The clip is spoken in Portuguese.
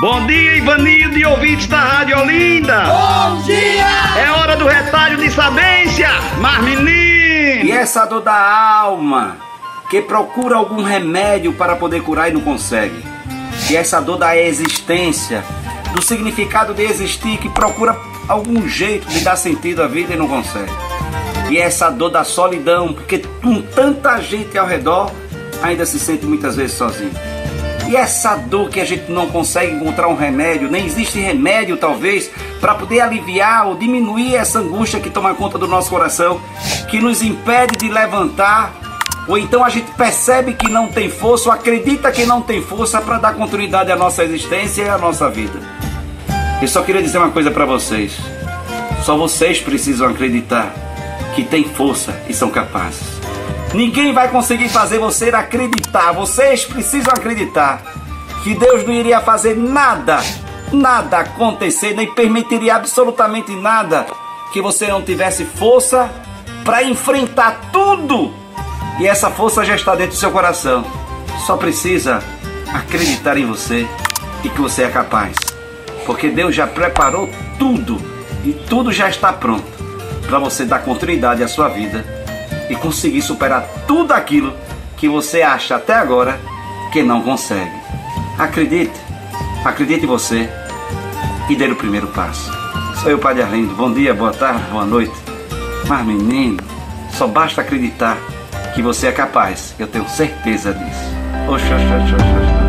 Bom dia, Ivanildo e ouvintes da Rádio Olinda. Bom dia! É hora do retalho de sabência, mas menino. E essa dor da alma, que procura algum remédio para poder curar e não consegue. E essa dor da existência, do significado de existir, que procura algum jeito de dar sentido à vida e não consegue. E essa dor da solidão, porque com tanta gente ao redor, ainda se sente muitas vezes sozinho. E essa dor que a gente não consegue encontrar um remédio, nem existe remédio talvez, para poder aliviar ou diminuir essa angústia que toma conta do nosso coração, que nos impede de levantar, ou então a gente percebe que não tem força, ou acredita que não tem força para dar continuidade à nossa existência e à nossa vida. Eu só queria dizer uma coisa para vocês. Só vocês precisam acreditar que têm força e são capazes. Ninguém vai conseguir fazer você acreditar. Vocês precisam acreditar que Deus não iria fazer nada, nada acontecer, nem permitiria absolutamente nada que você não tivesse força para enfrentar tudo. E essa força já está dentro do seu coração. Só precisa acreditar em você e que você é capaz. Porque Deus já preparou tudo e tudo já está pronto para você dar continuidade à sua vida e conseguir superar tudo aquilo que você acha até agora que não consegue. Acredite, acredite em você e dê o primeiro passo. Sou eu, Padre Arlindo. Bom dia, boa tarde, boa noite. Mas, menino, só basta acreditar que você é capaz. Eu tenho certeza disso. Oxa, oxa, oxa, oxa.